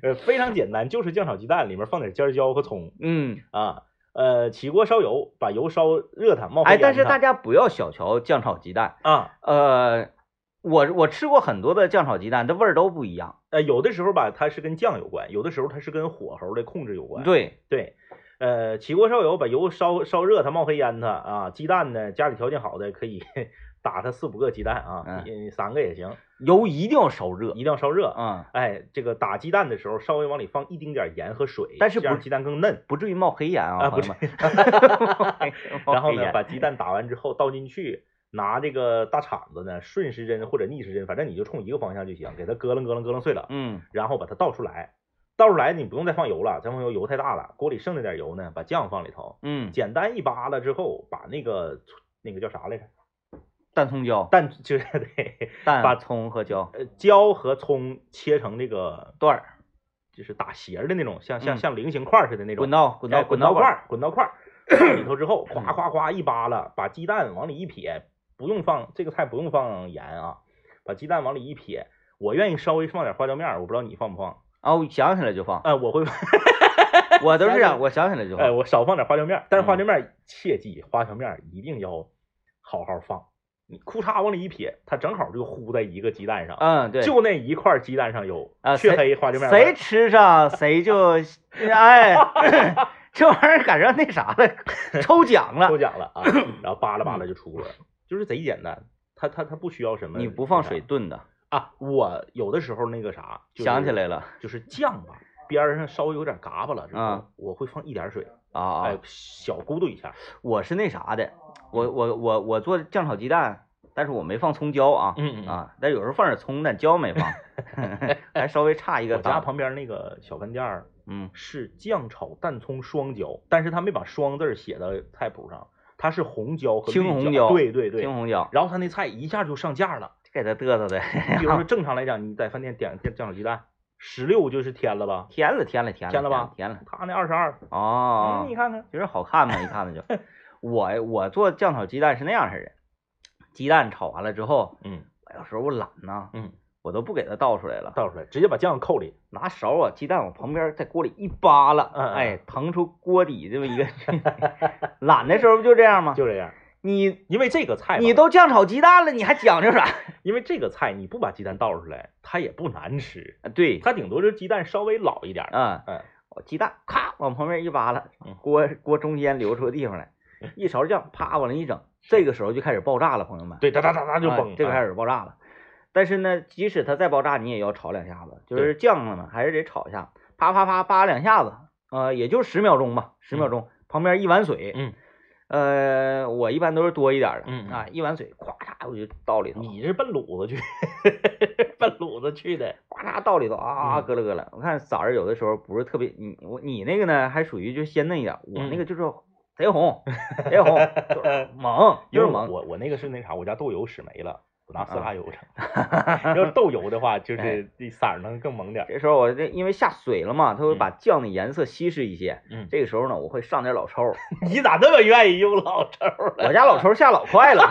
Speaker 1: 呃非常简单，就是酱炒鸡蛋，里面放点尖椒和葱
Speaker 2: 嗯，
Speaker 1: 啊。呃，起锅烧油，把油烧热它，冒黑
Speaker 2: 哎，但是大家不要小瞧酱炒鸡蛋。
Speaker 1: 啊，
Speaker 2: 呃，我我吃过很多的酱炒鸡蛋，它味儿都不一样。
Speaker 1: 呃，有的时候吧，它是跟酱有关，有的时候它是跟火候的控制有关。
Speaker 2: 对，
Speaker 1: 对，呃，起锅烧油，把油烧烧热，它冒黑烟它啊。鸡蛋呢，家里条件好的可以 打它四五个鸡蛋啊，
Speaker 2: 嗯
Speaker 1: 三个也行，
Speaker 2: 油一定要烧热。
Speaker 1: 一定要烧热。
Speaker 2: 嗯，
Speaker 1: 哎，这个打鸡蛋的时候，稍微往里放一丁点盐和水，
Speaker 2: 但是不
Speaker 1: 这样鸡蛋更嫩。
Speaker 2: 不至于冒黑烟啊，
Speaker 1: 啊不
Speaker 2: 朋友们。
Speaker 1: 然后呢，把鸡蛋打完之后倒进去，拿这个大铲子呢，顺时针或者逆时针，反正你就冲一个方向就行，给它咯楞咯楞咯楞碎了，
Speaker 2: 嗯
Speaker 1: 然后把它倒出来。倒出来你不用再放油了，再放油油太大了，锅里剩那点油呢，把酱放里头，
Speaker 2: 嗯，
Speaker 1: 简单一扒拉之后，把那个那个叫啥来着？
Speaker 2: 蛋葱椒，
Speaker 1: 蛋就是 对，把
Speaker 2: 葱和椒。
Speaker 1: 呃椒和葱切成那个
Speaker 2: 段儿，
Speaker 1: 就是打斜的那种，像像
Speaker 2: 嗯。
Speaker 1: 像菱形块儿似的那种。
Speaker 2: 滚刀滚刀
Speaker 1: 哎滚刀块儿，滚刀块 里头之后，咵咵咵一扒拉，把鸡蛋往里一撇，不用放这个菜不用放盐啊，把鸡蛋往里一撇，我愿意稍微放点花椒面儿，我不知道你放不放？
Speaker 2: 啊，我想起来就放，
Speaker 1: 哎，我会，
Speaker 2: 我都是这样，
Speaker 1: 想起来
Speaker 2: 我想起来就
Speaker 1: 哎，
Speaker 2: 放。
Speaker 1: 我少放点花椒面儿，但是花
Speaker 2: 嗯。
Speaker 1: 椒面儿切记，花椒面儿一定要好好放，你裤衩往里一撇，它正好就糊在一个鸡蛋上，
Speaker 2: 嗯，对，
Speaker 1: 就那一块鸡蛋上有
Speaker 2: 啊
Speaker 1: 黢
Speaker 2: 谁
Speaker 1: 黑花椒面
Speaker 2: 谁吃上谁就，哎，这玩意儿赶上那啥了，抽奖了
Speaker 1: 抽。奖了啊，然后扒拉扒拉就出了，就是贼简单，它它它不需要什么，
Speaker 2: 你不放水炖的，
Speaker 1: 啊，我有的时候那个啥，就是
Speaker 2: 想起来了
Speaker 1: 就是酱吧，边上稍微有点嘎巴了之后，
Speaker 2: 啊
Speaker 1: 我会放一点水，
Speaker 2: 啊啊
Speaker 1: 哎，！小咕嘟一下，
Speaker 2: 我是那啥的，我我我我做酱炒鸡蛋，但是我没放葱椒啊，
Speaker 1: 嗯嗯嗯
Speaker 2: 啊，但有时候放点葱但椒没放，还稍微差一个
Speaker 1: 家旁边那个小饭店儿
Speaker 2: 嗯
Speaker 1: 是酱炒蛋葱双椒，但是他没把双字儿写到菜谱上，它是红椒和绿
Speaker 2: 青红椒
Speaker 1: 对对对
Speaker 2: 青，红椒，
Speaker 1: 然后他那菜一下就上架了。
Speaker 2: 给他嘚瑟的，
Speaker 1: 比如说 正常来讲，你在饭店点点酱炒鸡蛋，十六就是添了吧？
Speaker 2: 甜了甜了甜了
Speaker 1: 甜了吧
Speaker 2: 甜了
Speaker 1: 他那二十二，嗯，
Speaker 2: 哦
Speaker 1: 你，看看，
Speaker 2: 就是好看嘛，一看那就。我我做酱炒鸡蛋是那样式的，鸡蛋炒完了之后，
Speaker 1: 嗯
Speaker 2: 有时候我懒呐，
Speaker 1: 嗯，
Speaker 2: 我都不给它倒出来了，
Speaker 1: 倒出来，直接把酱扣里。
Speaker 2: 拿勺啊，鸡蛋往旁边在锅里一扒拉，
Speaker 1: 嗯嗯
Speaker 2: 哎，腾出锅底这么一个。懒的时候不就这样吗？
Speaker 1: 就这样，
Speaker 2: 你
Speaker 1: 因为这个菜，
Speaker 2: 你都酱炒鸡蛋了，你还讲究啥？
Speaker 1: 因为这个菜你不把鸡蛋倒出来，它也不难吃，
Speaker 2: 啊对，
Speaker 1: 它顶多就是鸡蛋稍微老一点儿。
Speaker 2: 啊，
Speaker 1: 嗯，
Speaker 2: 我鸡蛋咔往旁边一扒拉
Speaker 1: 嗯，
Speaker 2: 锅锅中间留出个地方来，一勺酱啪往那一整，这个时候就开始爆炸了，朋友们。
Speaker 1: 对，哒哒哒哒就
Speaker 2: 啊
Speaker 1: 崩，
Speaker 2: 这个开
Speaker 1: 始
Speaker 2: 始爆炸了。但是呢，即使它再爆炸，你也要炒两下子，就是酱了嘛，还是得炒一下，啪啪啪扒两下子，呃，也就十秒钟吧，十秒钟，旁边一碗水，
Speaker 1: 嗯，
Speaker 2: 呃，我一般都是多一点的，啊，一碗水，咵嚓我就倒里头，
Speaker 1: 你是奔卤子去，奔卤子去的。
Speaker 2: 咵嚓倒里头啊，
Speaker 1: 嗯
Speaker 2: 咯了咯了。我看色儿有的时候不是特别，你我你那个呢，还属于就鲜嫩一点，我
Speaker 1: 嗯
Speaker 2: 那个就是贼红，贼红，就是 猛，就是猛。
Speaker 1: 我我那个是那啥，我家豆油使没了，我拿色
Speaker 2: 啊
Speaker 1: 拉油整。要是豆油的话，就是这色儿能更猛点。
Speaker 2: 这时候我这因为下水了嘛，它会
Speaker 1: 嗯
Speaker 2: 把酱的颜色稀释一些。
Speaker 1: 嗯，
Speaker 2: 这个时候呢，我会上点老抽，
Speaker 1: 你咋那么愿意用老抽了？
Speaker 2: 我家老抽下老快了，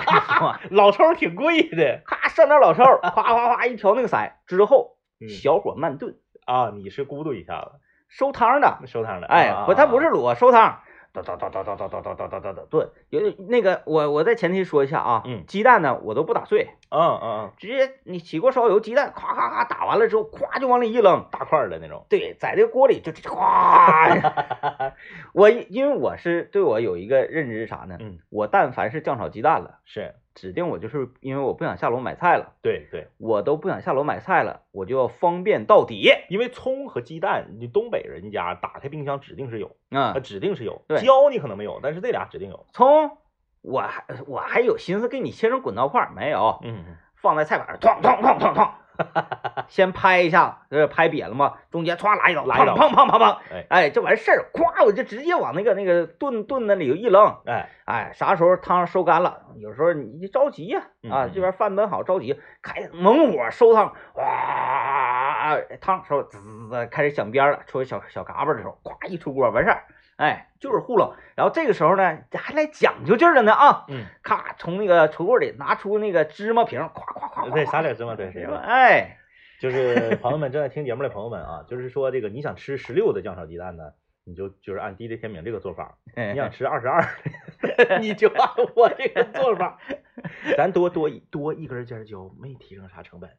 Speaker 1: 老抽挺贵的
Speaker 2: 咔上点老抽儿，夸夸夸一调那个色，之后
Speaker 1: 嗯
Speaker 2: 小火慢炖，
Speaker 1: 啊！你是咕嘟一下子
Speaker 2: 收汤的。
Speaker 1: 收汤的，
Speaker 2: 哎，不，它不
Speaker 1: 是
Speaker 2: 是卤，收汤，哒哒哒哒哒哒哒哒哒哒哒哒炖。有那个，我我在前提说一下啊，
Speaker 1: 嗯
Speaker 2: 鸡蛋呢我都不打碎，
Speaker 1: 嗯嗯嗯，
Speaker 2: 直接你起锅烧油，鸡蛋咔咔咔打完了之后，咵就往里一扔。
Speaker 1: 大块儿的那种。
Speaker 2: 对，在这个锅里就咵。我因为我是对我有一个认知是啥呢？
Speaker 1: 嗯，
Speaker 2: 我但凡是酱炒鸡蛋了，
Speaker 1: 是
Speaker 2: 指定我就是因为我不想下楼买菜了，
Speaker 1: 对对，
Speaker 2: 我都不想下楼买菜了，我就要方便到底。
Speaker 1: 因为葱和鸡蛋，你东北人家打开冰箱指定是有，
Speaker 2: 啊、
Speaker 1: 呃，指定是有。
Speaker 2: 对
Speaker 1: 椒你可能没有，但是这俩指定有。
Speaker 2: 葱，我还我还有心思给你切成滚刀块儿，没有，
Speaker 1: 嗯，
Speaker 2: 放在菜板上，哐哐哐哐哐，先拍一下，这拍瘪了嘛，中间歘来一刀，
Speaker 1: 来一刀。
Speaker 2: 砰砰砰砰砰，
Speaker 1: 哎。
Speaker 2: 哎，这完事儿，咵我就直接往那个那个炖炖那里头一扔，
Speaker 1: 哎，
Speaker 2: 哎，啥时候汤收干了，有时候你着急呀、啊，这边饭焖好着急，开猛火收汤，哇，汤收滋滋滋开始响边了，出小小嘎巴的时候，咵一出锅完事儿，哎，就是糊弄。然后这个时候呢，还来讲究劲儿了呢啊，
Speaker 1: 嗯，
Speaker 2: 咔从那个橱柜里拿出那个芝麻瓶，咵咵咵，
Speaker 1: 对，撒点芝麻，对，是
Speaker 2: 芝麻，哎，
Speaker 1: 就是朋友们正在听节目的朋友们啊，就是说这个你想吃十六的酱炒鸡蛋呢，你就就是按滴滴天明这个做法；你想吃二十二，你就按我这个做法。咱多多多一根尖椒，没提升啥成本，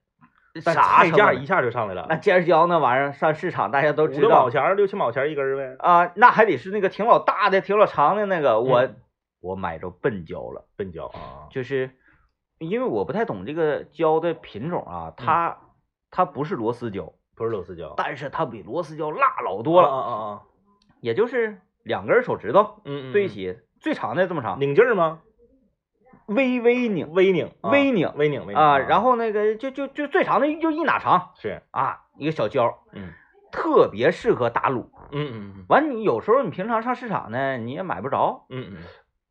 Speaker 1: 但
Speaker 2: 啥
Speaker 1: 价一下就上来了，
Speaker 2: 那尖椒那玩意儿上市场大家都知道
Speaker 1: 六毛钱儿、六七毛钱一根儿呗。
Speaker 2: 啊、那还得是那个挺老大的、挺老长的那个，我、
Speaker 1: 嗯
Speaker 2: 我买着笨椒了。
Speaker 1: 笨椒啊，
Speaker 2: 就是因为我不太懂这个椒的品种啊，它、它不是螺丝椒，
Speaker 1: 不是螺丝椒，
Speaker 2: 但是它比螺丝椒辣老多了，
Speaker 1: 啊啊啊！
Speaker 2: 也就是两根手指头
Speaker 1: 嗯嗯，
Speaker 2: 对一起，最长的这么长，
Speaker 1: 拧劲儿吗？
Speaker 2: 微微拧
Speaker 1: 微拧，啊
Speaker 2: 微拧
Speaker 1: 微拧，微拧
Speaker 2: 啊，然
Speaker 1: 后
Speaker 2: 后那个就就就最长的就一哪长
Speaker 1: 是，
Speaker 2: 啊，一个小椒，
Speaker 1: 嗯
Speaker 2: 特别适合打卤。
Speaker 1: 嗯嗯
Speaker 2: 完，你有时候你平常上市场呢，你也买不着。
Speaker 1: 嗯嗯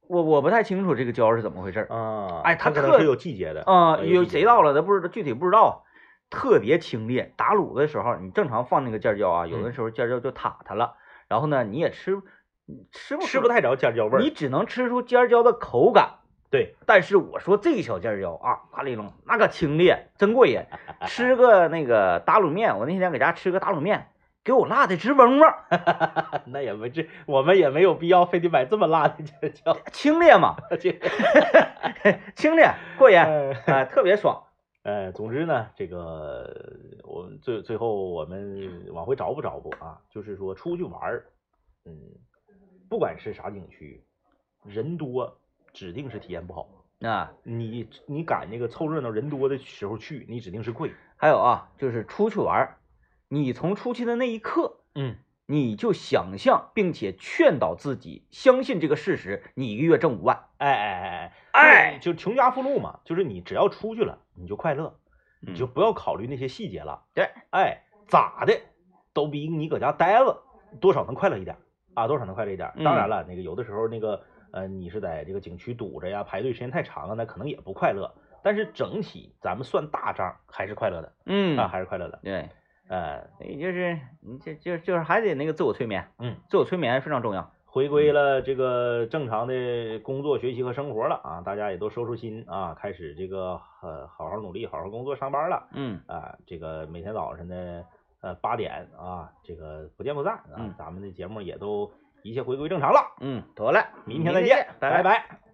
Speaker 2: 我我不太清楚这个椒是怎么回事
Speaker 1: 啊，
Speaker 2: 哎它特
Speaker 1: 可能是有季节的
Speaker 2: 啊、
Speaker 1: 哎
Speaker 2: 有谁到了，咱不知道具体不知道。特别清冽，打卤的时候，你正常放那个尖椒啊，有的
Speaker 1: 嗯
Speaker 2: 时候尖椒就塌塌了，然后呢，你也吃吃不
Speaker 1: 吃不太着尖椒味儿。
Speaker 2: 你只能吃出尖椒的口感。
Speaker 1: 对，
Speaker 2: 但是我说这个小尖椒啊，啪里弄那个清冽，真过瘾。吃个那个打卤面，我那天搁家吃个打卤面，给我辣的直嗡嗡，
Speaker 1: 那也没这，我们也没有必要非得买这么辣的尖椒。
Speaker 2: 清冽嘛，
Speaker 1: 这，
Speaker 2: 清冽过瘾，
Speaker 1: 哎
Speaker 2: 啊、特别爽。
Speaker 1: 呃，总之呢，这个我们最最后我们往回找补找补啊，就是说出去玩儿，嗯，不管是啥景区，人多指定是体验不好。
Speaker 2: 啊，
Speaker 1: 你你赶那个凑热闹人多的时候去，你指定是贵。
Speaker 2: 还有啊，就是出去玩儿，你从出去的那一刻，
Speaker 1: 嗯，
Speaker 2: 你就想象并且劝导自己相信这个事实，你一个月挣五万。
Speaker 1: 哎哎哎哎
Speaker 2: 哎，
Speaker 1: 就穷家富路嘛，就是你只要出去了，你就快乐，你就不要考虑那些细节了。
Speaker 2: 对，
Speaker 1: 哎，咋的都比你搁家待着多少能快乐一点啊，多少能快乐一点。
Speaker 2: 嗯
Speaker 1: 当然了，那个有的时候那个呃，你是在这个景区堵着呀，排队时间太长了，那可能也不快乐。但是整体咱们算大账还是快乐的
Speaker 2: 嗯
Speaker 1: 啊，还是快乐的。
Speaker 2: 对，
Speaker 1: 呃，
Speaker 2: 所以就是你这就就是还得那个自我催眠，
Speaker 1: 嗯，
Speaker 2: 自我催眠非常重要。
Speaker 1: 回归了这个正常的工作、学习和生活了啊，大家也都收收心啊，开始这个呃好好努力、好好工作、上班了
Speaker 2: 嗯，
Speaker 1: 啊。这个每天早晨的呃八点啊，这个不见不散啊
Speaker 2: 嗯，
Speaker 1: 咱们的节目也都一切回归正常了。
Speaker 2: 嗯，得了，
Speaker 1: 明天再见，
Speaker 2: 拜
Speaker 1: 拜拜